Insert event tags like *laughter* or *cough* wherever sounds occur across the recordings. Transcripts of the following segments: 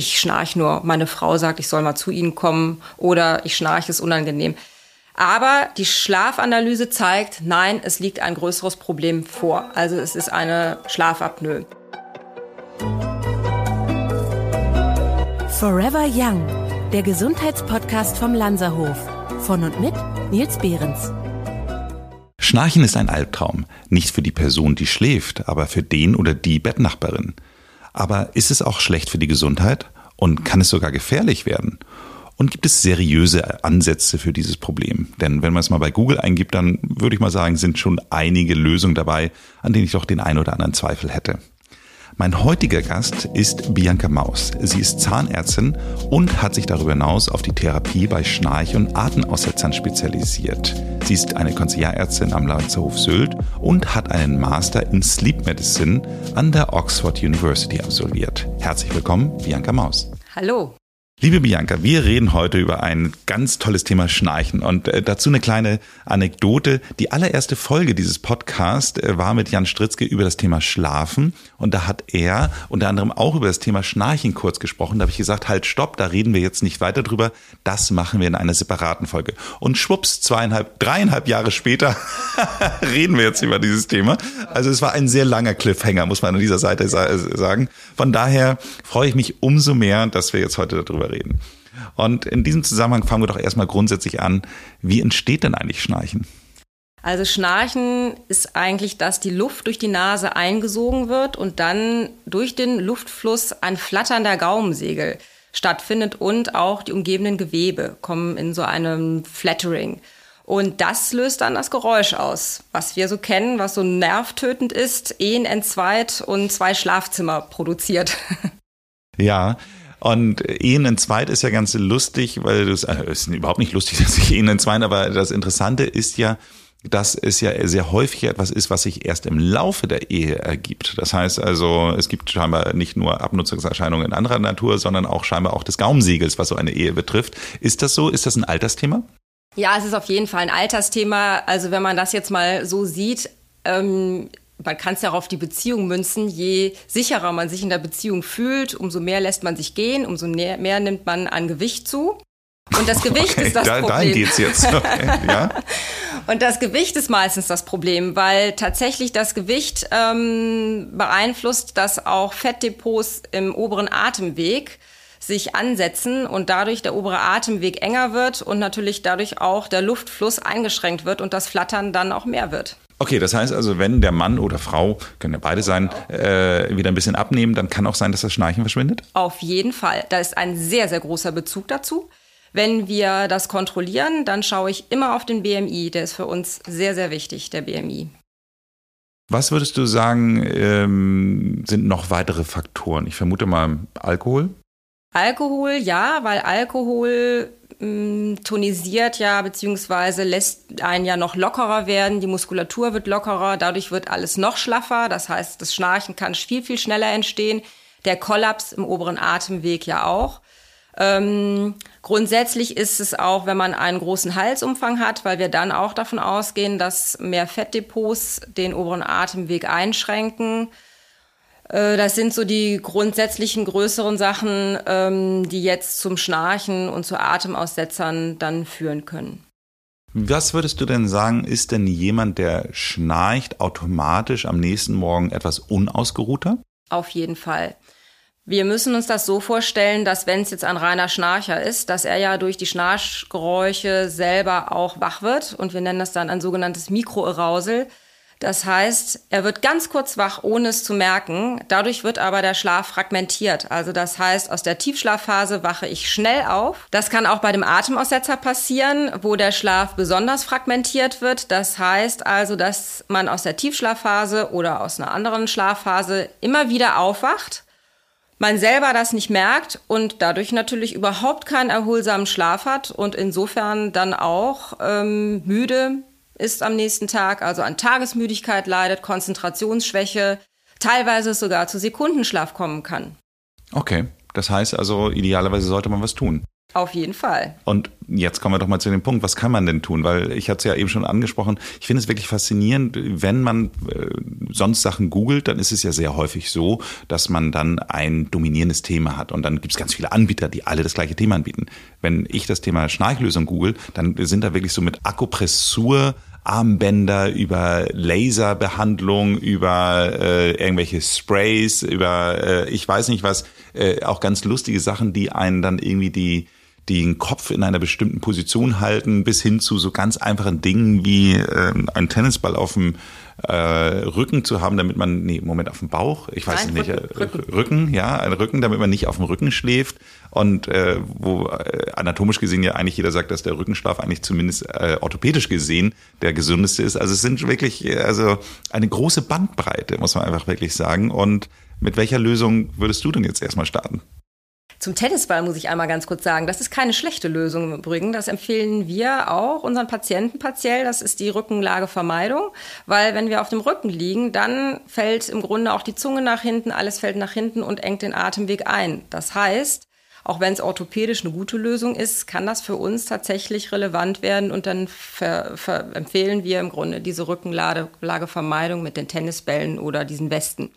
ich schnarche nur, meine Frau sagt, ich soll mal zu Ihnen kommen oder ich schnarche, ist unangenehm. Aber die Schlafanalyse zeigt, nein, es liegt ein größeres Problem vor. Also es ist eine Schlafapnoe. Forever Young, der Gesundheitspodcast vom Lanzerhof. Von und mit Nils Behrens. Schnarchen ist ein Albtraum. Nicht für die Person, die schläft, aber für den oder die Bettnachbarin. Aber ist es auch schlecht für die Gesundheit? Und kann es sogar gefährlich werden? Und gibt es seriöse Ansätze für dieses Problem? Denn wenn man es mal bei Google eingibt, dann würde ich mal sagen, sind schon einige Lösungen dabei, an denen ich doch den einen oder anderen Zweifel hätte. Mein heutiger Gast ist Bianca Maus. Sie ist Zahnärztin und hat sich darüber hinaus auf die Therapie bei Schnarch- und Atemaussetzern spezialisiert. Sie ist eine Konziliarärztin am Lanzerhof Sylt und hat einen Master in Sleep Medicine an der Oxford University absolviert. Herzlich willkommen, Bianca Maus. Hallo. Liebe Bianca, wir reden heute über ein ganz tolles Thema Schnarchen und äh, dazu eine kleine Anekdote. Die allererste Folge dieses Podcasts äh, war mit Jan Stritzke über das Thema Schlafen und da hat er unter anderem auch über das Thema Schnarchen kurz gesprochen. Da habe ich gesagt, halt stopp, da reden wir jetzt nicht weiter drüber. Das machen wir in einer separaten Folge. Und schwupps, zweieinhalb, dreieinhalb Jahre später *laughs* reden wir jetzt über dieses Thema. Also es war ein sehr langer Cliffhanger, muss man an dieser Seite sagen. Von daher freue ich mich umso mehr, dass wir jetzt heute darüber reden. Und in diesem Zusammenhang fangen wir doch erstmal grundsätzlich an. Wie entsteht denn eigentlich Schnarchen? Also Schnarchen ist eigentlich, dass die Luft durch die Nase eingesogen wird und dann durch den Luftfluss ein Flattern der Gaumensegel stattfindet und auch die umgebenden Gewebe kommen in so einem Flattering. Und das löst dann das Geräusch aus, was wir so kennen, was so nervtötend ist, Ehen entzweit und zwei Schlafzimmer produziert. *laughs* Ja, und Ehen in Zweit ist ja ganz lustig, weil das äh, ist überhaupt nicht lustig, *laughs* dass ich Ehen in Zweit, aber das Interessante ist ja, dass es ja sehr häufig etwas ist, was sich erst im Laufe der Ehe ergibt. Das heißt also, es gibt scheinbar nicht nur Abnutzungserscheinungen in anderer Natur, sondern auch scheinbar auch des Gaumsiegels, was so eine Ehe betrifft. Ist das so? Ist das ein Altersthema? Ja, es ist auf jeden Fall ein Altersthema. Also wenn man das jetzt mal so sieht, ähm, man kann es ja auf die Beziehung münzen. Je sicherer man sich in der Beziehung fühlt, umso mehr lässt man sich gehen, umso mehr, mehr nimmt man an Gewicht zu. Und das Gewicht okay, ist das da, Problem. Dahin geht's jetzt. *laughs* Okay, ja. Und das Gewicht ist meistens das Problem, weil tatsächlich das Gewicht ähm, beeinflusst, dass auch Fettdepots im oberen Atemweg sich ansetzen und dadurch der obere Atemweg enger wird und natürlich dadurch auch der Luftfluss eingeschränkt wird und das Flattern dann auch mehr wird. Okay, das heißt also, wenn der Mann oder Frau, können ja beide sein, äh, wieder ein bisschen abnehmen, dann kann auch sein, dass das Schnarchen verschwindet? Auf jeden Fall. Da ist ein sehr, sehr großer Bezug dazu. Wenn wir das kontrollieren, dann schaue ich immer auf den BMI. Der ist für uns sehr, sehr wichtig, der BMI. Was würdest du sagen, ähm, sind noch weitere Faktoren? Ich vermute mal Alkohol. Alkohol, ja, weil Alkohol mh, tonisiert ja, beziehungsweise lässt einen ja noch lockerer werden. Die Muskulatur wird lockerer, dadurch wird alles noch schlaffer. Das heißt, das Schnarchen kann viel, viel schneller entstehen. Der Kollaps im oberen Atemweg ja auch. Ähm, grundsätzlich ist es auch, wenn man einen großen Halsumfang hat, weil wir dann auch davon ausgehen, dass mehr Fettdepots den oberen Atemweg einschränken. Äh, das sind so die grundsätzlichen größeren Sachen, ähm, die jetzt zum Schnarchen und zu Atemaussetzern dann führen können. Was würdest du denn sagen, ist denn jemand, der schnarcht, automatisch am nächsten Morgen etwas unausgeruhter? Auf jeden Fall. Wir müssen uns das so vorstellen, dass wenn es jetzt ein reiner Schnarcher ist, dass er ja durch die Schnarchgeräusche selber auch wach wird und wir nennen das dann ein sogenanntes Mikroarousal. Das heißt, er wird ganz kurz wach, ohne es zu merken. Dadurch wird aber der Schlaf fragmentiert. Also das heißt, aus der Tiefschlafphase wache ich schnell auf. Das kann auch bei dem Atemaussetzer passieren, wo der Schlaf besonders fragmentiert wird. Das heißt also, dass man aus der Tiefschlafphase oder aus einer anderen Schlafphase immer wieder aufwacht man selber das nicht merkt und dadurch natürlich überhaupt keinen erholsamen Schlaf hat und insofern dann auch ähm, müde, ist am nächsten Tag, also an Tagesmüdigkeit leidet, Konzentrationsschwäche, teilweise sogar zu Sekundenschlaf kommen kann. Okay, das heißt also, idealerweise sollte man was tun. Auf jeden Fall. Und jetzt kommen wir doch mal zu dem Punkt, was kann man denn tun? Weil ich hatte es ja eben schon angesprochen, ich finde es wirklich faszinierend, wenn man äh, sonst Sachen googelt, dann ist es ja sehr häufig so, dass man dann ein dominierendes Thema hat. Und dann gibt es ganz viele Anbieter, die alle das gleiche Thema anbieten. Wenn ich das Thema Schnarchlösung google, dann sind da wirklich so mit Akupressur Armbänder, über Laserbehandlung, über äh, irgendwelche Sprays, über äh, ich weiß nicht was, äh, auch ganz lustige Sachen, die einen dann irgendwie die den Kopf in einer bestimmten Position halten, bis hin zu so ganz einfachen Dingen wie äh, einen Tennisball auf dem äh, Rücken zu haben, damit man, nee, Moment, auf dem Bauch, ich weiß Nein, nicht, Rücken, äh, Rücken. Ja, ein Rücken, damit man nicht auf dem Rücken schläft und äh, wo äh, anatomisch gesehen ja eigentlich jeder sagt, dass der Rückenschlaf eigentlich zumindest äh, orthopädisch gesehen der gesundeste ist. Also es sind wirklich, äh, also eine große Bandbreite, muss man einfach wirklich sagen. Und mit welcher Lösung würdest du denn jetzt erstmal starten? Zum Tennisball muss ich einmal ganz kurz sagen, das ist keine schlechte Lösung im Übrigen. Das empfehlen wir auch unseren Patienten partiell. Das ist die Rückenlagevermeidung, weil wenn wir auf dem Rücken liegen, dann fällt im Grunde auch die Zunge nach hinten, alles fällt nach hinten und engt den Atemweg ein. Das heißt, auch wenn es orthopädisch eine gute Lösung ist, kann das für uns tatsächlich relevant werden und dann ver, ver empfehlen wir im Grunde diese Rückenlagevermeidung mit den Tennisbällen oder diesen Westen.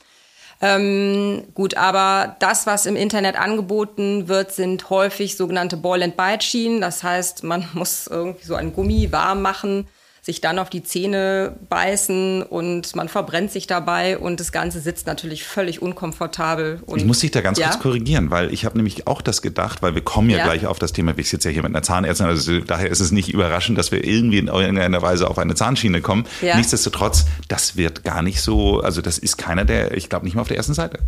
Ähm, gut, aber das, was im Internet angeboten wird, sind häufig sogenannte Ball-and-Bite-Schienen. Das heißt, man *laughs* muss irgendwie so ein Gummi warm machen sich dann auf die Zähne beißen und man verbrennt sich dabei und das Ganze sitzt natürlich völlig unkomfortabel. Ich muss dich da ganz ja? kurz korrigieren, weil ich habe nämlich auch das gedacht, weil wir kommen ja, ja, gleich auf das Thema, wir sitzen ja hier mit einer Zahnärztin, also daher ist es nicht überraschend, dass wir irgendwie in irgendeiner Weise auf eine Zahnschiene kommen. Ja. Nichtsdestotrotz, das wird gar nicht so, also das ist keiner der, ich glaube nicht mal auf der ersten Seite.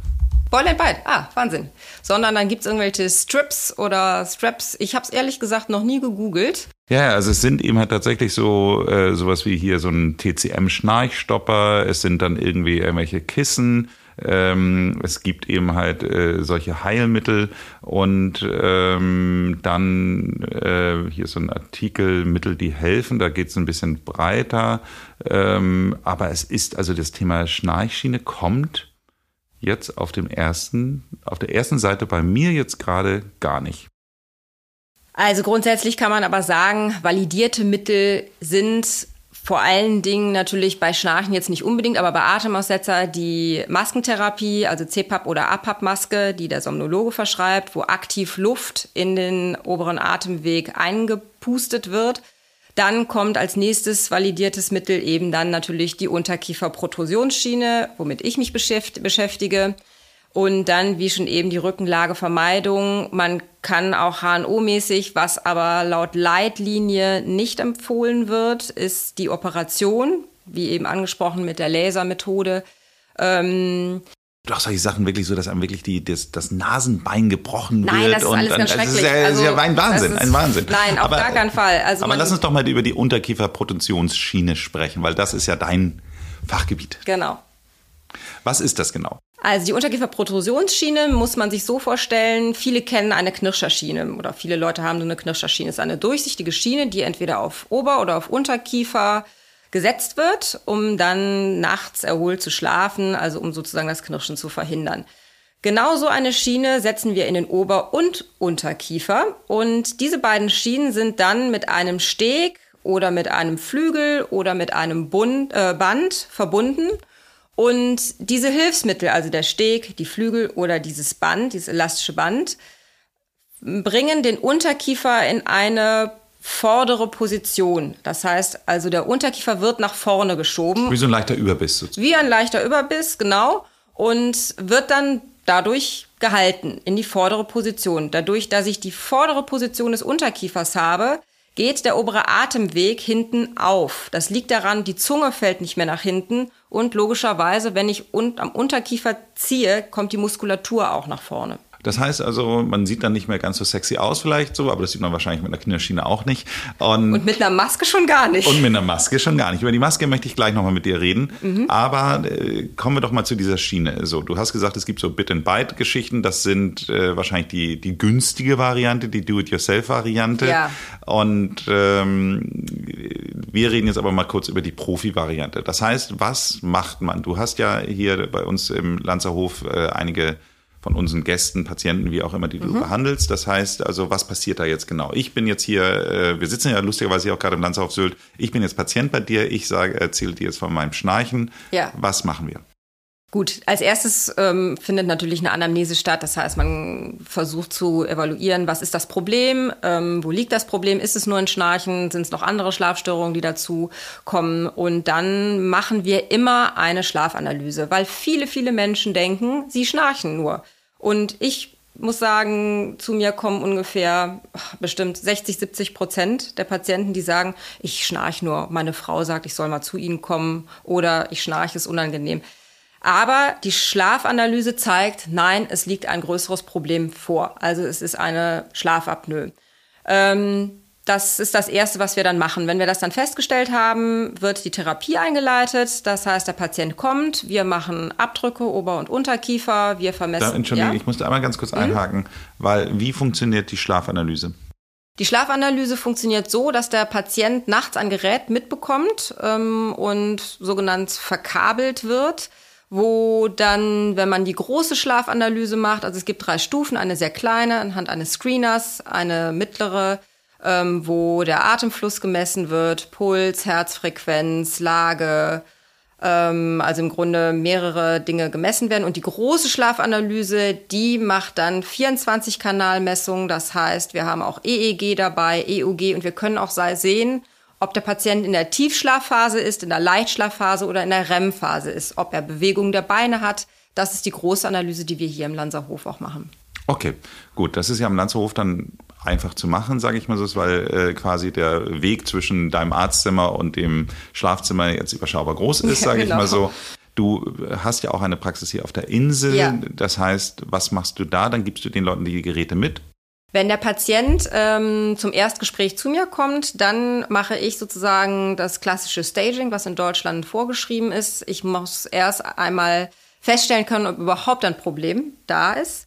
Boil Bite, ah, Wahnsinn. Sondern dann gibt es irgendwelche Strips oder Straps. Ich habe es ehrlich gesagt noch nie gegoogelt. Ja, also es sind eben halt tatsächlich so äh, sowas wie hier so ein TCM-Schnarchstopper. Es sind dann irgendwie irgendwelche Kissen. Ähm, es gibt eben halt äh, solche Heilmittel und ähm, dann äh, hier so ein Artikel Mittel, die helfen. Da geht es ein bisschen breiter. Ähm, aber es ist also das Thema Schnarchschiene kommt jetzt auf dem ersten, auf der ersten Seite bei mir jetzt gerade gar nicht. Also grundsätzlich kann man aber sagen, validierte Mittel sind vor allen Dingen natürlich bei Schnarchen jetzt nicht unbedingt, aber bei Atemaussetzer die Maskentherapie, also CPAP oder APAP-Maske, die der Somnologe verschreibt, wo aktiv Luft in den oberen Atemweg eingepustet wird. Dann kommt als nächstes validiertes Mittel eben dann natürlich die Unterkieferprotusionsschiene, womit ich mich beschäftige. Und dann, wie schon eben, die Rückenlagevermeidung. Man kann auch HNO-mäßig, was aber laut Leitlinie nicht empfohlen wird, ist die Operation, wie eben angesprochen mit der Lasermethode. Ähm, doch solche Sachen wirklich so, dass einem wirklich die, das, das Nasenbein gebrochen Nein, wird. das ist alles und, ganz schrecklich. Das ist ja, also, ja ein Wahnsinn, ist, ein Wahnsinn. Nein, auf aber, gar keinen Fall. Also aber lass uns doch mal über die Unterkieferprotentionsschiene sprechen, weil das ist ja dein Fachgebiet. Genau. Was ist das genau? Also die Unterkieferprotusionsschiene muss man sich so vorstellen, viele kennen eine Knirscherschiene oder viele Leute haben so eine Knirscherschiene. Es ist eine durchsichtige Schiene, die entweder auf Ober- oder auf Unterkiefer gesetzt wird, um dann nachts erholt zu schlafen, also um sozusagen das Knirschen zu verhindern. Genauso eine Schiene setzen wir in den Ober- und Unterkiefer und diese beiden Schienen sind dann mit einem Steg oder mit einem Flügel oder mit einem Bund, äh, Band verbunden. Und diese Hilfsmittel, also der Steg, die Flügel oder dieses Band, dieses elastische Band, bringen den Unterkiefer in eine vordere Position. Das heißt also, der Unterkiefer wird nach vorne geschoben. Wie so ein leichter Überbiss. Sozusagen. Wie ein leichter Überbiss, genau. Und wird dann dadurch gehalten in die vordere Position. Dadurch, dass ich die vordere Position des Unterkiefers habe, geht der obere Atemweg hinten auf. Das liegt daran, die Zunge fällt nicht mehr nach hinten und logischerweise, wenn ich am Unterkiefer ziehe, kommt die Muskulatur auch nach vorne. Das heißt also, man sieht dann nicht mehr ganz so sexy aus vielleicht so, aber das sieht man wahrscheinlich mit einer Kinderschiene auch nicht. Und, und mit einer Maske schon gar nicht. Und mit einer Maske schon gar nicht. Über die Maske möchte ich gleich nochmal mit dir reden. Mhm. Aber äh, kommen wir doch mal zu dieser Schiene. So, du hast gesagt, es gibt so Bit-and-Bite-Geschichten. Das sind äh, wahrscheinlich die, die günstige Variante, die Do-it-yourself-Variante. Ja. Und ähm, wir reden jetzt aber mal kurz über die Profi-Variante. Das heißt, was macht man? Du hast ja hier bei uns im Lanzerhof äh, einige von unseren Gästen, Patienten, wie auch immer, die du mhm. behandelst. Das heißt also, was passiert da jetzt genau? Ich bin jetzt hier, äh, wir sitzen ja lustigerweise hier auch gerade im Landshof Sylt. Ich bin jetzt Patient bei dir. Ich sage, erzähle dir jetzt von meinem Schnarchen. Ja. Was machen wir? Gut, als erstes ähm, findet natürlich eine Anamnese statt. Das heißt, man versucht zu evaluieren, was ist das Problem, ähm, wo liegt das Problem, ist es nur ein Schnarchen, sind es noch andere Schlafstörungen, die dazu kommen. Und dann machen wir immer eine Schlafanalyse, weil viele, viele Menschen denken, sie schnarchen nur. Und ich muss sagen, zu mir kommen ungefähr bestimmt 60, 70 Prozent der Patienten, die sagen, ich schnarche nur. Meine Frau sagt, ich soll mal zu Ihnen kommen oder ich schnarche, ist unangenehm. Aber die Schlafanalyse zeigt, nein, es liegt ein größeres Problem vor. Also es ist eine Schlafapnoe. Ähm, das ist das Erste, was wir dann machen. Wenn wir das dann festgestellt haben, wird die Therapie eingeleitet. Das heißt, der Patient kommt, wir machen Abdrücke, Ober- und Unterkiefer, wir vermessen. Da, Entschuldigung, ja? ich musste einmal ganz kurz mhm. einhaken, weil wie funktioniert die Schlafanalyse? Die Schlafanalyse funktioniert so, dass der Patient nachts ein Gerät mitbekommt ähm, und sogenannt verkabelt wird wo dann, wenn man die große Schlafanalyse macht, also es gibt drei Stufen, eine sehr kleine anhand eines Screeners, eine mittlere, ähm, wo der Atemfluss gemessen wird, Puls, Herzfrequenz, Lage, ähm, also im Grunde mehrere Dinge gemessen werden. Und die große Schlafanalyse, die macht dann 24-Kanal-Messungen. Das heißt, wir haben auch EEG dabei, EUG und wir können auch sehen, ob der Patient in der Tiefschlafphase ist, in der Leichtschlafphase oder in der REM-Phase ist, ob er Bewegungen der Beine hat. Das ist die große Analyse, die wir hier im Lanzerhof auch machen. Okay, gut. Das ist ja am Lanzerhof dann einfach zu machen, sage ich mal so, weil äh, quasi der Weg zwischen deinem Arztzimmer und dem Schlafzimmer jetzt überschaubar groß ist, sage ja, genau. ich mal so. Du hast ja auch eine Praxis hier auf der Insel. Ja. Das heißt, was machst du da? Dann gibst du den Leuten die Geräte mit wenn der Patient ähm, zum Erstgespräch zu mir kommt, dann mache ich sozusagen das klassische Staging, was in Deutschland vorgeschrieben ist. Ich muss erst einmal feststellen können, ob überhaupt ein Problem da ist.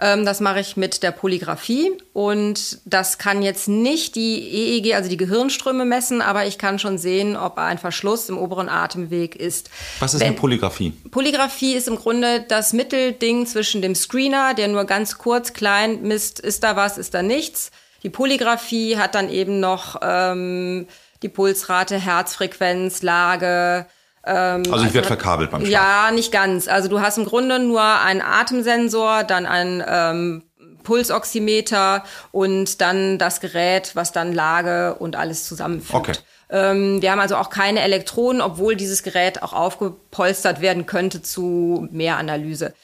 Ähm, das mache ich mit der Polygraphie und das kann jetzt nicht die EEG, also die Gehirnströme messen, aber ich kann schon sehen, ob ein Verschluss im oberen Atemweg ist. Was ist Wenn, eine Polygraphie? Polygraphie ist im Grunde das Mittelding zwischen dem Screener, der nur ganz kurz klein misst, ist da was, ist da nichts. Die Polygraphie hat dann eben noch ähm, die Pulsrate, Herzfrequenz, Lage, ähm, also ich werde also verkabelt beim Schlaf. Ja, nicht ganz. Also du hast im Grunde nur einen Atemsensor, dann ein ähm, Pulsoximeter und dann das Gerät, was dann Lage und alles zusammenfügt. Okay. Ähm, wir haben also auch keine Elektronen, obwohl dieses Gerät auch aufgepolstert werden könnte zu mehr Analyse.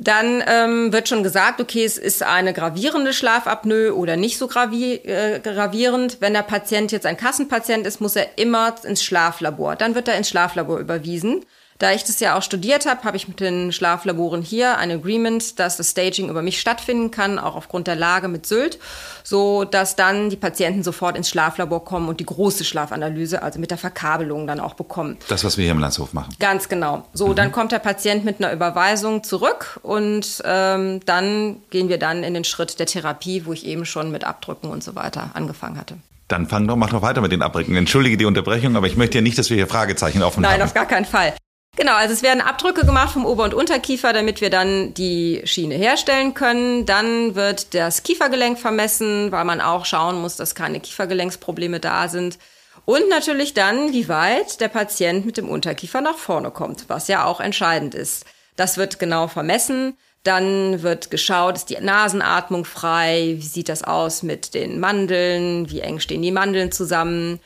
Dann ähm, wird schon gesagt, okay, es ist eine gravierende Schlafapnoe oder nicht so gravi äh, gravierend. Wenn der Patient jetzt ein Kassenpatient ist, muss er immer ins Schlaflabor. Dann wird er ins Schlaflabor überwiesen. Da ich das ja auch studiert habe, habe ich mit den Schlaflaboren hier ein Agreement, dass das Staging über mich stattfinden kann, auch aufgrund der Lage mit Sylt, so dass dann die Patienten sofort ins Schlaflabor kommen und die große Schlafanalyse, also mit der Verkabelung dann auch bekommen. Das, was wir hier im Landshof machen. Ganz genau. So, mhm. dann kommt der Patient mit einer Überweisung zurück und ähm, dann gehen wir dann in den Schritt der Therapie, wo ich eben schon mit Abdrücken und so weiter angefangen hatte. Dann fang doch, mach doch weiter mit den Abdrücken. Entschuldige die Unterbrechung, aber ich möchte ja nicht, dass wir hier Fragezeichen offen Nein, haben. Nein, auf gar keinen Fall. Genau, also es werden Abdrücke gemacht vom Ober- und Unterkiefer, damit wir dann die Schiene herstellen können. Dann wird das Kiefergelenk vermessen, weil man auch schauen muss, dass keine Kiefergelenksprobleme da sind. Und natürlich dann, wie weit der Patient mit dem Unterkiefer nach vorne kommt, was ja auch entscheidend ist. Das wird genau vermessen. Dann wird geschaut, ist die Nasenatmung frei? Wie sieht das aus mit den Mandeln? Wie eng stehen die Mandeln zusammen?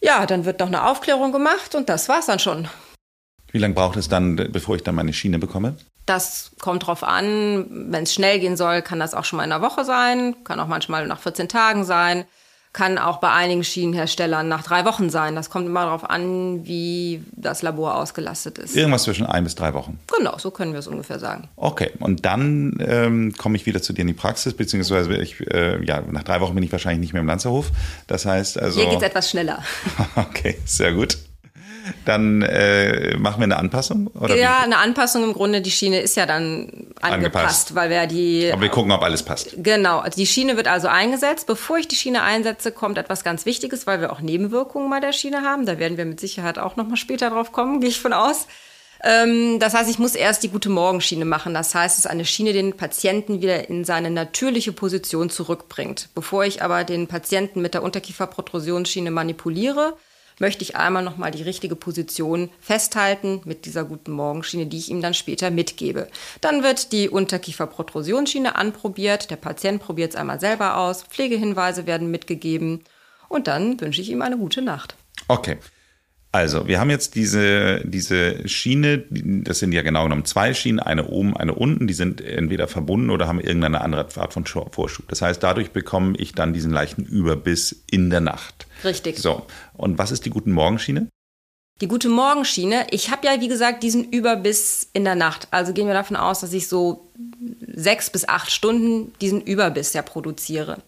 Ja, dann wird noch eine Aufklärung gemacht und das war's dann schon. Wie lange braucht es dann, bevor ich dann meine Schiene bekomme? Das kommt drauf an. Wenn es schnell gehen soll, kann das auch schon mal in einer Woche sein, kann auch manchmal nach 14 Tagen sein, kann auch bei einigen Schienenherstellern nach drei Wochen sein. Das kommt immer darauf an, wie das Labor ausgelastet ist. Irgendwas zwischen ein bis drei Wochen. Genau, so können wir es ungefähr sagen. Okay, und dann ähm, komme ich wieder zu dir in die Praxis, beziehungsweise ich, äh, ja, nach drei Wochen bin ich wahrscheinlich nicht mehr im Lanzerhof. Das heißt also. Hier geht es etwas schneller. *laughs* okay, sehr gut dann äh, machen wir eine Anpassung? Oder ja, wie? eine Anpassung im Grunde. Die Schiene ist ja dann angepasst, angepasst, weil wir die. Aber wir gucken, ob alles passt. Genau. Die Schiene wird also eingesetzt. Bevor ich die Schiene einsetze, kommt etwas ganz Wichtiges, weil wir auch Nebenwirkungen bei der Schiene haben. Da werden wir mit Sicherheit auch noch mal später drauf kommen, gehe ich von aus. Ähm, das heißt, ich muss erst die gute Morgenschiene machen. Das heißt, es ist eine Schiene, die den Patienten wieder in seine natürliche Position zurückbringt. Bevor ich aber den Patienten mit der Unterkieferprotrusionsschiene manipuliere, möchte ich einmal nochmal die richtige Position festhalten mit dieser guten Morgenschiene, die ich ihm dann später mitgebe. Dann wird die Unterkieferprotrusionsschiene anprobiert, der Patient probiert es einmal selber aus, Pflegehinweise werden mitgegeben und dann wünsche ich ihm eine gute Nacht. Okay. Also, wir haben jetzt diese, diese Schiene, das sind ja genau genommen zwei Schienen, eine oben, eine unten, die sind entweder verbunden oder haben irgendeine andere Art von Vorschub. Das heißt, dadurch bekomme ich dann diesen leichten Überbiss in der Nacht. Richtig. So, und was ist die guten Morgenschiene? Die gute Morgenschiene, ich habe ja wie gesagt diesen Überbiss in der Nacht. Also gehen wir davon aus, dass ich so sechs bis acht Stunden diesen Überbiss ja produziere.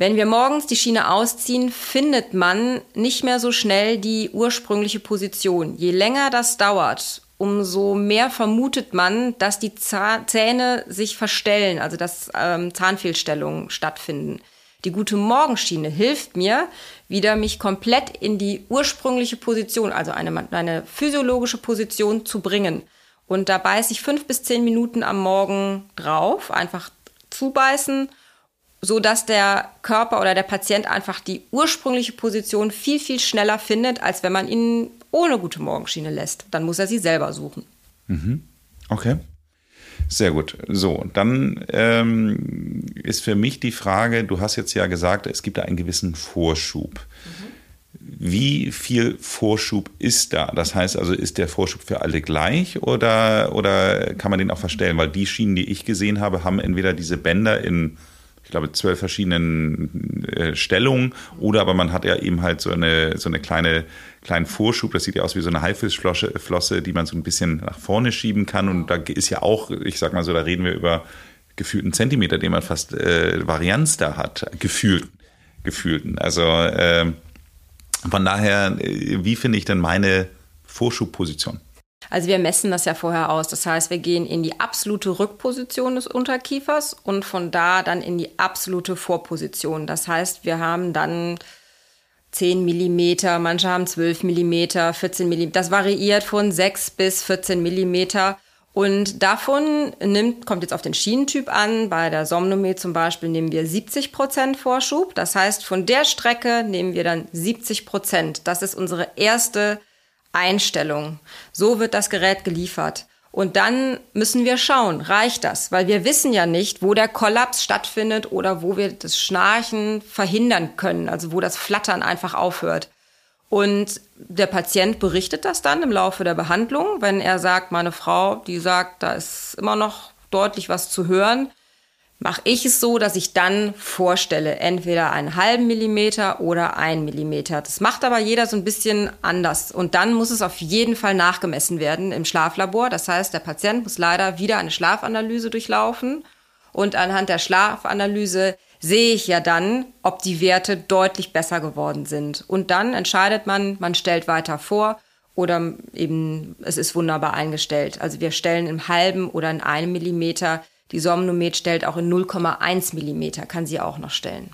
Wenn wir morgens die Schiene ausziehen, findet man nicht mehr so schnell die ursprüngliche Position. Je länger das dauert, umso mehr vermutet man, dass die Zähne sich verstellen, also dass ähm, Zahnfehlstellungen stattfinden. Die gute Morgenschiene hilft mir, wieder mich komplett in die ursprüngliche Position, also eine, eine physiologische Position zu bringen. Und da beiße ich fünf bis zehn Minuten am Morgen drauf, einfach zubeißen so dass der Körper oder der Patient einfach die ursprüngliche Position viel, viel schneller findet, als wenn man ihn ohne gute Morgenschiene lässt. Dann muss er sie selber suchen. Mhm. Okay. Sehr gut. So, dann ähm, ist für mich die Frage, du hast jetzt ja gesagt, es gibt da einen gewissen Vorschub. Mhm. Wie viel Vorschub ist da? Das heißt also, ist der Vorschub für alle gleich oder, oder kann man den auch verstellen? Weil die Schienen, die ich gesehen habe, haben entweder diese Bänder in ich glaube, zwölf verschiedenen äh, Stellungen. Oder aber man hat ja eben halt so eine, so eine kleine, kleinen Vorschub. Das sieht ja aus wie so eine Haifischflosse, die man so ein bisschen nach vorne schieben kann. Und da ist ja auch, ich sag mal so, da reden wir über gefühlten Zentimeter, den man fast äh, Varianz da hat. Gefühlt, gefühlten. Also äh, von daher, äh, wie finde ich denn meine Vorschubposition? Also wir messen das ja vorher aus. Das heißt, wir gehen in die absolute Rückposition des Unterkiefers und von da dann in die absolute Vorposition. Das heißt, wir haben dann 10 Millimeter, manche haben 12 Millimeter, 14 Millimeter. Das variiert von 6 bis 14 Millimeter. Und davon nimmt, kommt jetzt auf den Schienentyp an. Bei der Somnomé zum Beispiel nehmen wir 70 Prozent Vorschub. Das heißt, von der Strecke nehmen wir dann 70 Prozent. Das ist unsere erste Einstellung. So wird das Gerät geliefert. Und dann müssen wir schauen, reicht das? Weil wir wissen ja nicht, wo der Kollaps stattfindet oder wo wir das Schnarchen verhindern können, also wo das Flattern einfach aufhört. Und der Patient berichtet das dann im Laufe der Behandlung, wenn er sagt, meine Frau, die sagt, da ist immer noch deutlich was zu hören, mache ich es so, dass ich dann vorstelle, entweder einen halben Millimeter oder einen Millimeter. Das macht aber jeder so ein bisschen anders. Und dann muss es auf jeden Fall nachgemessen werden im Schlaflabor. Das heißt, der Patient muss leider wieder eine Schlafanalyse durchlaufen. Und anhand der Schlafanalyse sehe ich ja dann, ob die Werte deutlich besser geworden sind. Und dann entscheidet man, man stellt weiter vor oder eben es ist wunderbar eingestellt. Also wir stellen im halben oder in einem Millimeter die Somnomet stellt auch in 0,1 Millimeter, kann sie auch noch stellen.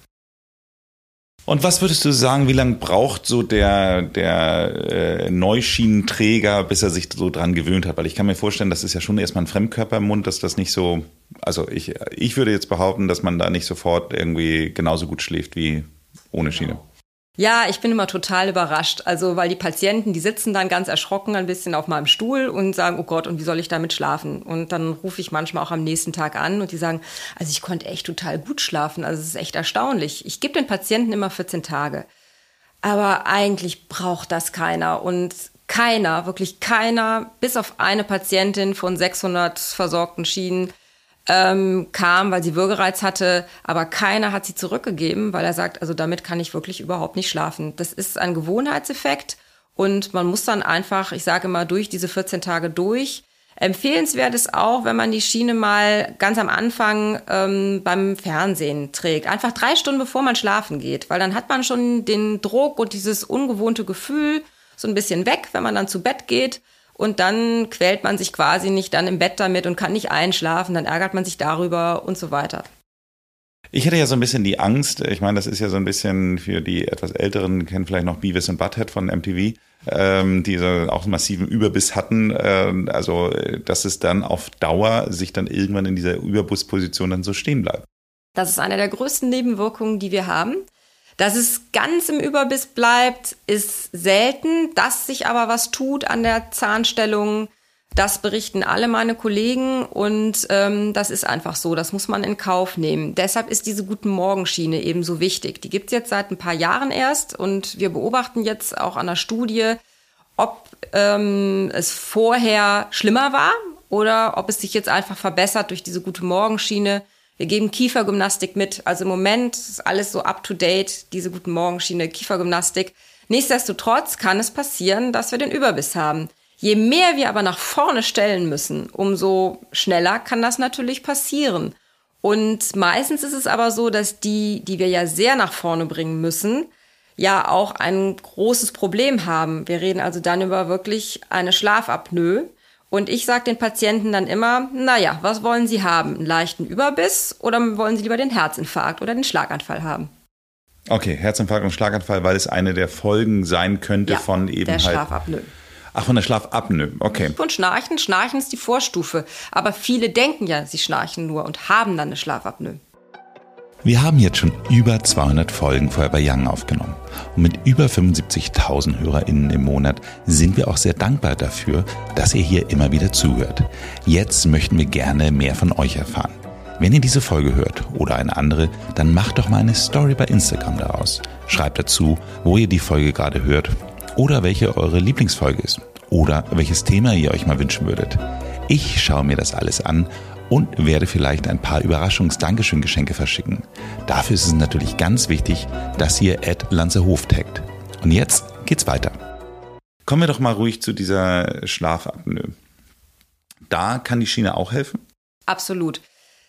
Und was würdest du sagen, wie lange braucht so der, der äh, Neuschienenträger, bis er sich so dran gewöhnt hat? Weil ich kann mir vorstellen, das ist ja schon erstmal ein Fremdkörper im Mund, dass das nicht so, also ich, ich würde jetzt behaupten, dass man da nicht sofort irgendwie genauso gut schläft wie ohne Schiene. Genau. Ja, ich bin immer total überrascht. Also, weil die Patienten, die sitzen dann ganz erschrocken ein bisschen auf meinem Stuhl und sagen, oh Gott, und wie soll ich damit schlafen? Und dann rufe ich manchmal auch am nächsten Tag an und die sagen, also ich konnte echt total gut schlafen. Also es ist echt erstaunlich. Ich gebe den Patienten immer 14 Tage. Aber eigentlich braucht das keiner. Und keiner, wirklich keiner, bis auf eine Patientin von 600 versorgten Schienen, ähm, kam, weil sie Würgereiz hatte, aber keiner hat sie zurückgegeben, weil er sagt, also damit kann ich wirklich überhaupt nicht schlafen. Das ist ein Gewohnheitseffekt und man muss dann einfach, ich sage immer, durch diese 14 Tage durch. Empfehlenswert ist auch, wenn man die Schiene mal ganz am Anfang ähm, beim Fernsehen trägt. Einfach drei Stunden bevor man schlafen geht, weil dann hat man schon den Druck und dieses ungewohnte Gefühl so ein bisschen weg, wenn man dann zu Bett geht und dann quält man sich quasi nicht dann im Bett damit und kann nicht einschlafen, dann ärgert man sich darüber und so weiter. Ich hätte ja so ein bisschen die Angst, ich meine, das ist ja so ein bisschen für die etwas Älteren, kennen vielleicht noch Beavis und Butthead von MTV, ähm, die so auch einen massiven Überbiss hatten. Ähm, also, dass es dann auf Dauer sich dann irgendwann in dieser Überbussposition dann so stehen bleibt. Das ist eine der größten Nebenwirkungen, die wir haben. Dass es ganz im Überbiss bleibt, ist selten. Dass sich aber was tut an der Zahnstellung, das berichten alle meine Kollegen und ähm, das ist einfach so, das muss man in Kauf nehmen. Deshalb ist diese Guten Morgenschiene eben so wichtig. Die gibt's jetzt seit ein paar Jahren erst und wir beobachten jetzt auch an der Studie, ob ähm, es vorher schlimmer war oder ob es sich jetzt einfach verbessert durch diese Gute Morgenschiene. Wir geben Kiefergymnastik mit. Also im Moment ist alles so up to date, diese Guten Morgenschiene, Kiefergymnastik. Nichtsdestotrotz kann es passieren, dass wir den Überbiss haben. Je mehr wir aber nach vorne stellen müssen, umso schneller kann das natürlich passieren. Und meistens ist es aber so, dass die, die wir ja sehr nach vorne bringen müssen, ja auch ein großes Problem haben. Wir reden also dann über wirklich eine Schlafapnoe. Und ich sage den Patienten dann immer, naja, was wollen Sie haben? Einen leichten Überbiss oder wollen Sie lieber den Herzinfarkt oder den Schlaganfall haben? Okay, Herzinfarkt und Schlaganfall, weil es eine der Folgen sein könnte ja, von eben der halt Schlafapnoe. Ach, von der Schlafapnoe, okay. Und Schnarchen, Schnarchen ist die Vorstufe. Aber viele denken ja, sie schnarchen nur und haben dann eine Schlafapnoe. Wir haben jetzt schon über 200 Folgen Forever Young aufgenommen. Und mit über 75.000 HörerInnen im Monat sind wir auch sehr dankbar dafür, dass ihr hier immer wieder zuhört. Jetzt möchten wir gerne mehr von euch erfahren. Wenn ihr diese Folge hört oder eine andere, dann macht doch mal eine Story bei Instagram daraus. Schreibt dazu, wo ihr die Folge gerade hört oder welche eure Lieblingsfolge ist oder welches Thema ihr euch mal wünschen würdet. Ich schaue mir das alles an und werde vielleicht ein paar Überraschungs-Dankeschön-Geschenke verschicken. Dafür ist es natürlich ganz wichtig, dass ihr Ed Lanzerhof taggt. Und jetzt geht's weiter. Kommen wir doch mal ruhig zu dieser Schlafapnoe. Da kann die Schiene auch helfen? Absolut.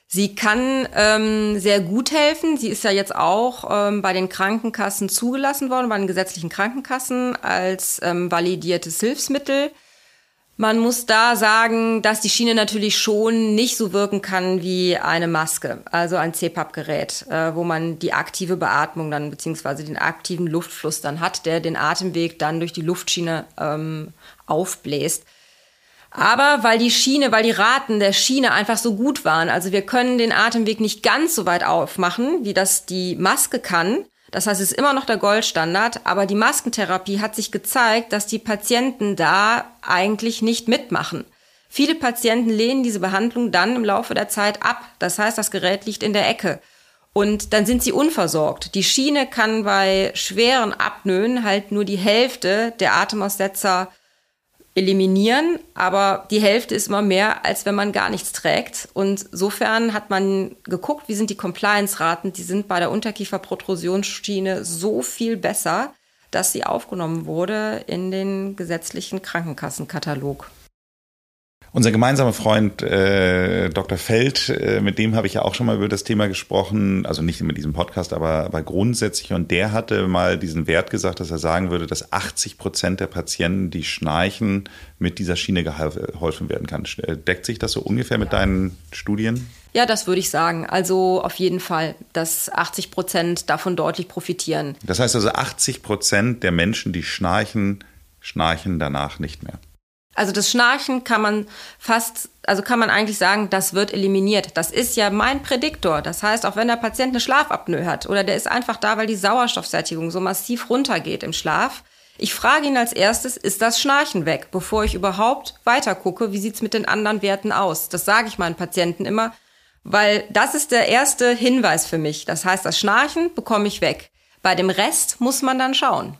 Sie kann ähm, sehr gut helfen. Sie ist ja jetzt auch ähm, bei den Krankenkassen zugelassen worden, bei den gesetzlichen Krankenkassen als ähm, validiertes Hilfsmittel. Man muss da sagen, dass die Schiene natürlich schon nicht so wirken kann wie eine Maske, also ein CPAP-Gerät, äh, wo man die aktive Beatmung dann beziehungsweise den aktiven Luftfluss dann hat, der den Atemweg dann durch die Luftschiene ähm, aufbläst. Aber weil die Schiene, weil die Raten der Schiene einfach so gut waren, also wir können den Atemweg nicht ganz so weit aufmachen, wie das die Maske kann. Das heißt, es ist immer noch der Goldstandard, aber die Maskentherapie hat sich gezeigt, dass die Patienten da eigentlich nicht mitmachen. Viele Patienten lehnen diese Behandlung dann im Laufe der Zeit ab. Das heißt, das Gerät liegt in der Ecke. Und dann sind sie unversorgt. Die Schiene kann bei schweren Apnoen halt nur die Hälfte der Atemaussetzer eliminieren, aber die Hälfte ist immer mehr, als wenn man gar nichts trägt. Und insofern hat man geguckt, wie sind die Compliance-Raten. Die sind bei der Unterkieferprotrusionsschiene so viel besser, dass sie aufgenommen wurde in den gesetzlichen Krankenkassenkatalog. Unser gemeinsamer Freund äh, Dr. Feld, äh, mit dem habe ich ja auch schon mal über das Thema gesprochen, also nicht mit diesem Podcast, aber, aber grundsätzlich. Und der hatte mal diesen Wert gesagt, dass er sagen würde, dass 80 Prozent der Patienten, die schnarchen, mit dieser Schiene geholfen werden kann. Äh, deckt sich das so ungefähr mit deinen Studien? Ja, das würde ich sagen. Also auf jeden Fall, dass 80 Prozent davon deutlich profitieren. Das heißt also 80 Prozent der Menschen, die schnarchen, schnarchen danach nicht mehr. Also das Schnarchen kann man fast, also kann man eigentlich sagen, das wird eliminiert. Das ist ja mein Prädiktor. Das heißt, auch wenn der Patient eine Schlafapnoe hat oder der ist einfach da, weil die Sauerstoffsättigung so massiv runtergeht im Schlaf, ich frage ihn als erstes, ist das Schnarchen weg, bevor ich überhaupt weiter gucke, wie sieht's mit den anderen Werten aus? Das sage ich meinen Patienten immer, weil das ist der erste Hinweis für mich. Das heißt, das Schnarchen bekomme ich weg. Bei dem Rest muss man dann schauen.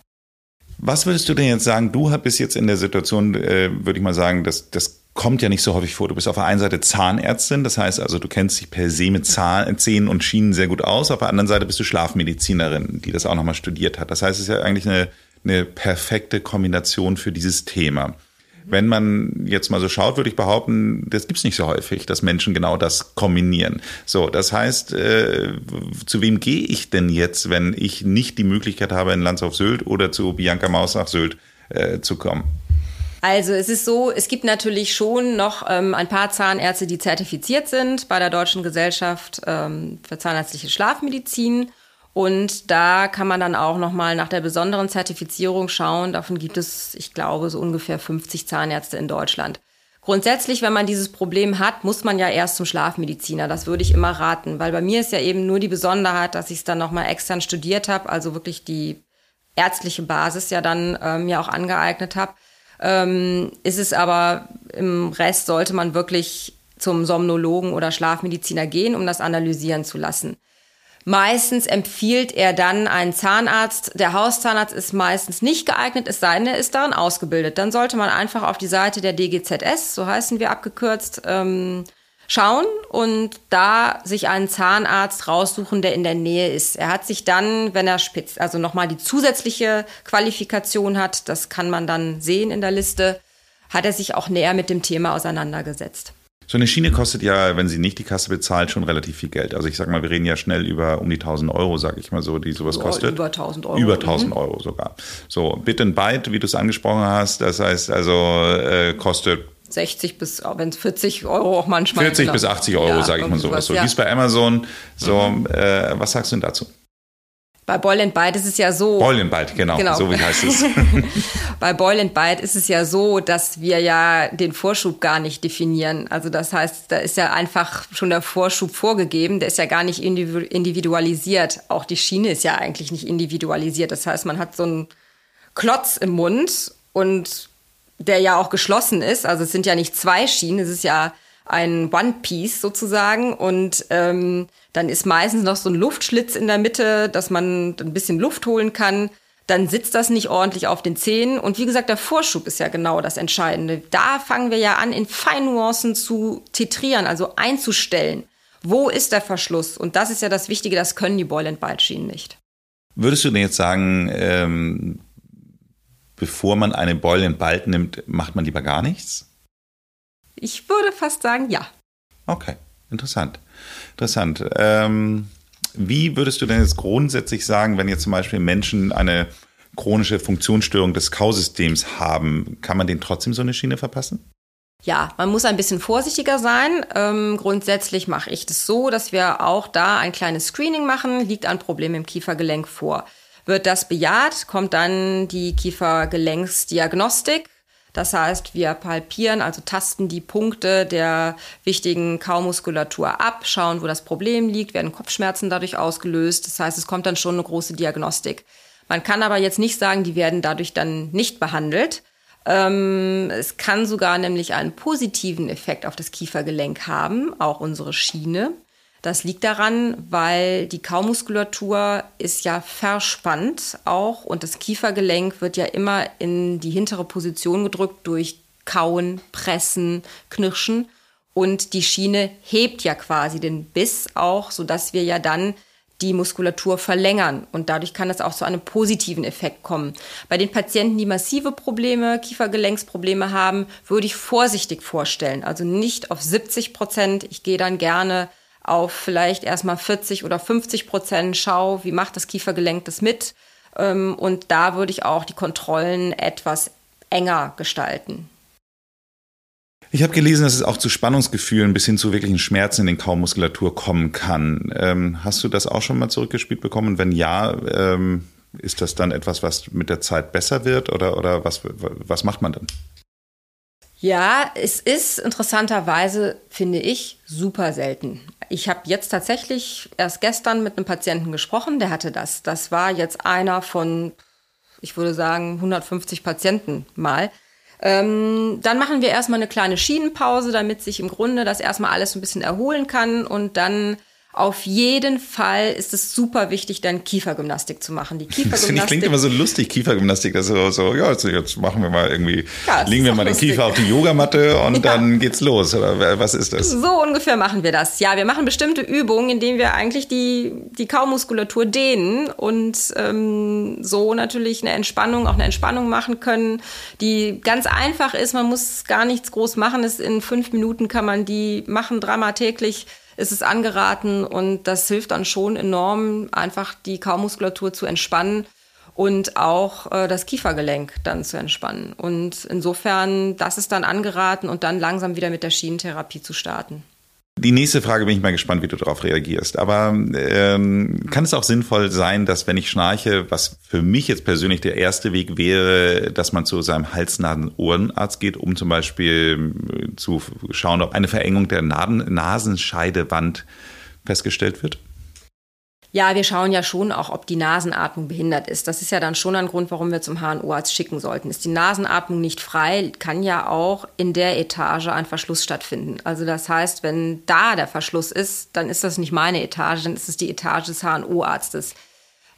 Was würdest du denn jetzt sagen? Du bist jetzt in der Situation, äh, würde ich mal sagen, dass das kommt ja nicht so häufig vor. Du bist auf der einen Seite Zahnärztin, das heißt also, du kennst dich per se mit Zahn, Zähnen und Schienen sehr gut aus. Auf der anderen Seite bist du Schlafmedizinerin, die das auch nochmal studiert hat. Das heißt, es ist ja eigentlich eine, eine perfekte Kombination für dieses Thema. Wenn man jetzt mal so schaut, würde ich behaupten, das gibt's nicht so häufig, dass Menschen genau das kombinieren. So, das heißt, äh, zu wem gehe ich denn jetzt, wenn ich nicht die Möglichkeit habe, in Lands auf Sylt oder zu Bianca Maus nach Sylt äh, zu kommen? Also es ist so, es gibt natürlich schon noch ähm, ein paar Zahnärzte, die zertifiziert sind bei der Deutschen Gesellschaft ähm, für zahnärztliche Schlafmedizin. Und da kann man dann auch nochmal nach der besonderen Zertifizierung schauen. Davon gibt es, ich glaube, so ungefähr 50 Zahnärzte in Deutschland. Grundsätzlich, wenn man dieses Problem hat, muss man ja erst zum Schlafmediziner. Das würde ich immer raten, weil bei mir ist ja eben nur die Besonderheit, dass ich es dann nochmal extern studiert habe, also wirklich die ärztliche Basis ja dann ähm, auch angeeignet habe. Ähm, ist es aber im Rest sollte man wirklich zum Somnologen oder Schlafmediziner gehen, um das analysieren zu lassen. Meistens empfiehlt er dann einen Zahnarzt. Der Hauszahnarzt ist meistens nicht geeignet, es sei denn, er ist darin ausgebildet. Dann sollte man einfach auf die Seite der DGZS, so heißen wir abgekürzt, ähm, schauen und da sich einen Zahnarzt raussuchen, der in der Nähe ist. Er hat sich dann, wenn er spitz, also nochmal die zusätzliche Qualifikation hat, das kann man dann sehen in der Liste, hat er sich auch näher mit dem Thema auseinandergesetzt. So eine Schiene kostet ja, wenn sie nicht die Kasse bezahlt, schon relativ viel Geld. Also ich sag mal, wir reden ja schnell über um die 1000 Euro, sag ich mal so, die sowas kostet. Über 1000 Euro. Über 1000 mhm. Euro sogar. So, Bit and Byte, wie du es angesprochen hast, das heißt also, äh, kostet 60 bis, wenn es 40 Euro auch manchmal. 40 genau. bis 80 Euro, ja, sage ich mal sowas. So, ja. wie es bei Amazon. So, mhm. äh, was sagst du denn dazu? Bei Boil and Bite ist es ja so. Boil and Bite, genau, genau. so wie heißt es. *laughs* Bei Boil and Bite ist es ja so, dass wir ja den Vorschub gar nicht definieren. Also das heißt, da ist ja einfach schon der Vorschub vorgegeben, der ist ja gar nicht individualisiert. Auch die Schiene ist ja eigentlich nicht individualisiert. Das heißt, man hat so einen Klotz im Mund und der ja auch geschlossen ist. Also es sind ja nicht zwei Schienen, es ist ja ein One Piece sozusagen und ähm, dann ist meistens noch so ein Luftschlitz in der Mitte, dass man ein bisschen Luft holen kann. Dann sitzt das nicht ordentlich auf den Zähnen. Und wie gesagt, der Vorschub ist ja genau das Entscheidende. Da fangen wir ja an, in Feinnuancen zu titrieren, also einzustellen. Wo ist der Verschluss? Und das ist ja das Wichtige, das können die Boil and Bite Schienen nicht. Würdest du denn jetzt sagen, ähm, bevor man eine Boil and Bite nimmt, macht man lieber gar nichts? Ich würde fast sagen, ja. Okay, interessant. Interessant. Ähm, wie würdest du denn jetzt grundsätzlich sagen, wenn jetzt zum Beispiel Menschen eine chronische Funktionsstörung des Kausystems haben, kann man denen trotzdem so eine Schiene verpassen? Ja, man muss ein bisschen vorsichtiger sein. Ähm, grundsätzlich mache ich das so, dass wir auch da ein kleines Screening machen. Liegt ein Problem im Kiefergelenk vor? Wird das bejaht, kommt dann die Kiefergelenksdiagnostik das heißt, wir palpieren, also tasten die Punkte der wichtigen Kaumuskulatur ab, schauen, wo das Problem liegt, werden Kopfschmerzen dadurch ausgelöst. Das heißt, es kommt dann schon eine große Diagnostik. Man kann aber jetzt nicht sagen, die werden dadurch dann nicht behandelt. Ähm, es kann sogar nämlich einen positiven Effekt auf das Kiefergelenk haben, auch unsere Schiene. Das liegt daran, weil die Kaumuskulatur ist ja verspannt auch und das Kiefergelenk wird ja immer in die hintere Position gedrückt durch Kauen, Pressen, Knirschen und die Schiene hebt ja quasi den Biss auch, sodass wir ja dann die Muskulatur verlängern und dadurch kann es auch zu einem positiven Effekt kommen. Bei den Patienten, die massive Probleme, Kiefergelenksprobleme haben, würde ich vorsichtig vorstellen. Also nicht auf 70 Prozent. Ich gehe dann gerne auf vielleicht erstmal 40 oder 50 Prozent schau, wie macht das Kiefergelenk das mit. Ähm, und da würde ich auch die Kontrollen etwas enger gestalten. Ich habe gelesen, dass es auch zu Spannungsgefühlen bis hin zu wirklichen Schmerzen in den Kaumuskulatur kommen kann. Ähm, hast du das auch schon mal zurückgespielt bekommen? wenn ja, ähm, ist das dann etwas, was mit der Zeit besser wird oder, oder was, was macht man dann? Ja, es ist interessanterweise, finde ich, super selten. Ich habe jetzt tatsächlich erst gestern mit einem Patienten gesprochen, der hatte das. Das war jetzt einer von, ich würde sagen, 150 Patienten mal. Ähm, dann machen wir erstmal eine kleine Schienenpause, damit sich im Grunde das erstmal alles ein bisschen erholen kann und dann auf jeden Fall ist es super wichtig, dann Kiefergymnastik zu machen. Die *laughs* Kiefergymnastik. Das klingt immer so lustig, Kiefergymnastik. Das ist so, ja, jetzt, jetzt machen wir mal irgendwie, ja, legen wir mal den Kiefer auf die Yogamatte und ja. dann geht's los. Oder was ist das? So ungefähr machen wir das. Ja, wir machen bestimmte Übungen, indem wir eigentlich die, die Kaumuskulatur dehnen und ähm, so natürlich eine Entspannung, auch eine Entspannung machen können, die ganz einfach ist. Man muss gar nichts groß machen. Es in fünf Minuten kann man die machen, dreimal täglich ist es angeraten und das hilft dann schon enorm, einfach die Kaumuskulatur zu entspannen. und auch äh, das Kiefergelenk dann zu entspannen. Und insofern, das ist dann angeraten und dann langsam wieder mit der Schienentherapie zu starten. Die nächste Frage bin ich mal gespannt, wie du darauf reagierst. Aber ähm, kann es auch sinnvoll sein, dass wenn ich schnarche, was für mich jetzt persönlich der erste Weg wäre, dass man zu seinem Hals-Nasen-Ohrenarzt geht, um zum Beispiel äh, zu schauen, ob eine Verengung der Nasenscheidewand festgestellt wird? Ja, wir schauen ja schon auch, ob die Nasenatmung behindert ist. Das ist ja dann schon ein Grund, warum wir zum HNO-Arzt schicken sollten. Ist die Nasenatmung nicht frei, kann ja auch in der Etage ein Verschluss stattfinden. Also das heißt, wenn da der Verschluss ist, dann ist das nicht meine Etage, dann ist es die Etage des HNO-Arztes.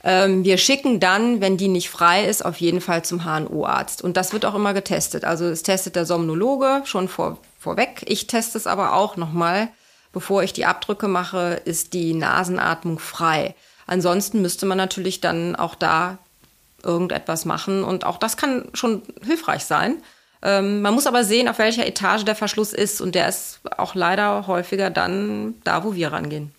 Ähm, wir schicken dann, wenn die nicht frei ist, auf jeden Fall zum HNO-Arzt. Und das wird auch immer getestet. Also es testet der Somnologe schon vor, vorweg. Ich teste es aber auch nochmal bevor ich die Abdrücke mache, ist die Nasenatmung frei. Ansonsten müsste man natürlich dann auch da irgendetwas machen und auch das kann schon hilfreich sein. Ähm, man muss aber sehen, auf welcher Etage der Verschluss ist und der ist auch leider häufiger dann da, wo wir rangehen.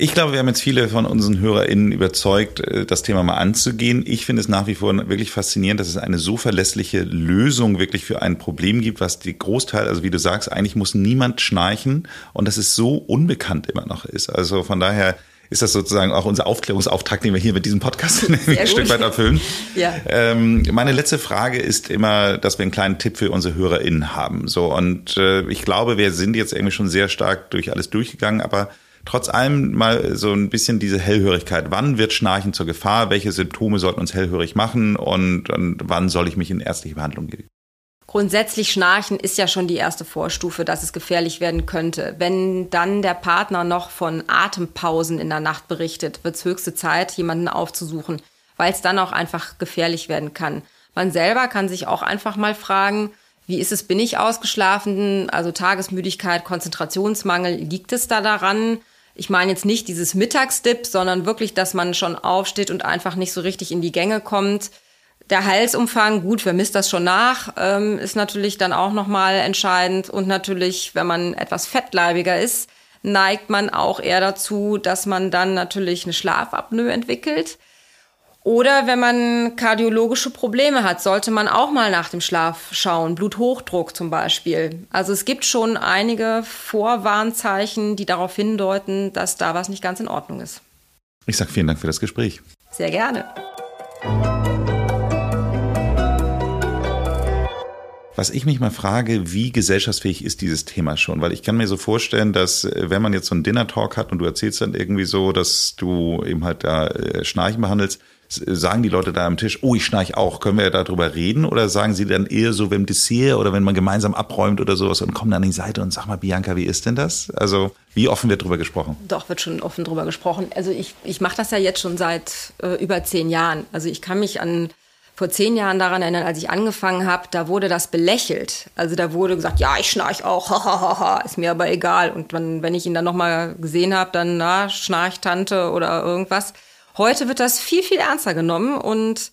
Ich glaube, wir haben jetzt viele von unseren HörerInnen überzeugt, äh, das Thema mal anzugehen. Ich finde es nach wie vor wirklich faszinierend, dass es eine so verlässliche Lösung wirklich für ein Problem gibt, was die Großteil, also wie du sagst, eigentlich muss niemand schnarchen und dass es so unbekannt immer noch ist. Also von daher ist das sozusagen auch unser Aufklärungsauftrag, den wir hier mit diesem Podcast *laughs* ein Stück weit erfüllen. ja. Ähm, meine letzte Frage ist immer, dass wir einen kleinen Tipp für unsere HörerInnen haben. So und äh, ich glaube, wir sind jetzt irgendwie schon sehr stark durch alles durchgegangen, aber trotz allem mal so ein bisschen diese Hellhörigkeit. Wann wird Schnarchen zur Gefahr? Welche Symptome sollten uns hellhörig machen? Und, und wann soll ich mich in ärztliche Behandlung geben? Grundsätzlich Schnarchen ist ja schon die erste Vorstufe, dass es gefährlich werden könnte. Wenn dann der Partner noch von Atempausen in der Nacht berichtet, wird es höchste Zeit, jemanden aufzusuchen, weil es dann auch einfach gefährlich werden kann. Man selber kann sich auch einfach mal fragen, wie ist es, bin ich ausgeschlafen? Also Tagesmüdigkeit, Konzentrationsmangel, liegt es da daran? Ich meine jetzt nicht dieses Mittagsdip, sondern wirklich, dass man schon aufsteht und einfach nicht so richtig in die Gänge kommt. Der Halsumfang, gut, wer misst das schon nach, ähm, ist natürlich dann auch nochmal entscheidend. Und natürlich, wenn man etwas fettleibiger ist, neigt man auch eher dazu, dass man dann natürlich eine Schlafapnoe entwickelt. Oder wenn man kardiologische Probleme hat, sollte man auch mal nach dem Schlaf schauen. Bluthochdruck zum Beispiel. Also es gibt schon einige Vorwarnzeichen, die darauf hindeuten, dass da was nicht ganz in Ordnung ist. Ich sage vielen Dank für das Gespräch. Sehr gerne. Was ich mich mal frage, wie gesellschaftsfähig ist dieses Thema schon? Weil ich kann mir so vorstellen, dass äh, wenn man jetzt so einen Dinner-Talk hat und du erzählst dann irgendwie so, dass du eben halt da äh, Schnarchen behandelst, sagen die Leute da am Tisch, oh, ich schnarch auch, können wir darüber reden? Oder sagen sie dann eher so beim Dessert oder wenn man gemeinsam abräumt oder sowas und kommen dann an die Seite und sag mal, Bianca, wie ist denn das? Also wie offen wird darüber gesprochen? Doch, wird schon offen darüber gesprochen. Also ich, ich mache das ja jetzt schon seit äh, über zehn Jahren. Also ich kann mich an vor zehn Jahren daran erinnern, als ich angefangen habe, da wurde das belächelt. Also da wurde gesagt, ja, ich schnarch auch, *laughs* hahaha, ist mir aber egal. Und dann, wenn ich ihn dann nochmal gesehen habe, dann, na, Schnarchtante oder irgendwas. Heute wird das viel, viel ernster genommen und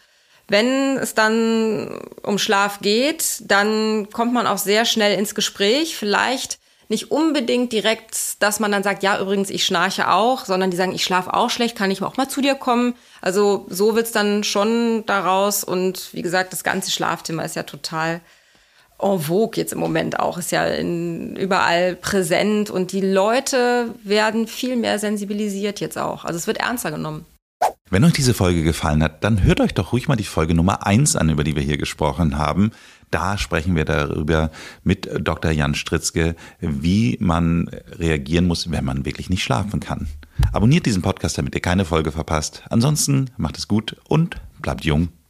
wenn es dann um Schlaf geht, dann kommt man auch sehr schnell ins Gespräch. Vielleicht nicht unbedingt direkt, dass man dann sagt, ja, übrigens, ich schnarche auch, sondern die sagen, ich schlafe auch schlecht, kann ich auch mal zu dir kommen? Also so wird's dann schon daraus. Und wie gesagt, das ganze Schlafthema ist ja total en vogue jetzt im Moment auch, ist ja in, überall präsent und die Leute werden viel mehr sensibilisiert jetzt auch. Also es wird ernster genommen. Wenn euch diese Folge gefallen hat, dann hört euch doch ruhig mal die Folge Nummer eins an, über die wir hier gesprochen haben. Da sprechen wir darüber mit Dr. Jan Stritzke, wie man reagieren muss, wenn man wirklich nicht schlafen kann. Abonniert diesen Podcast, damit ihr keine Folge verpasst. Ansonsten macht es gut und bleibt jung.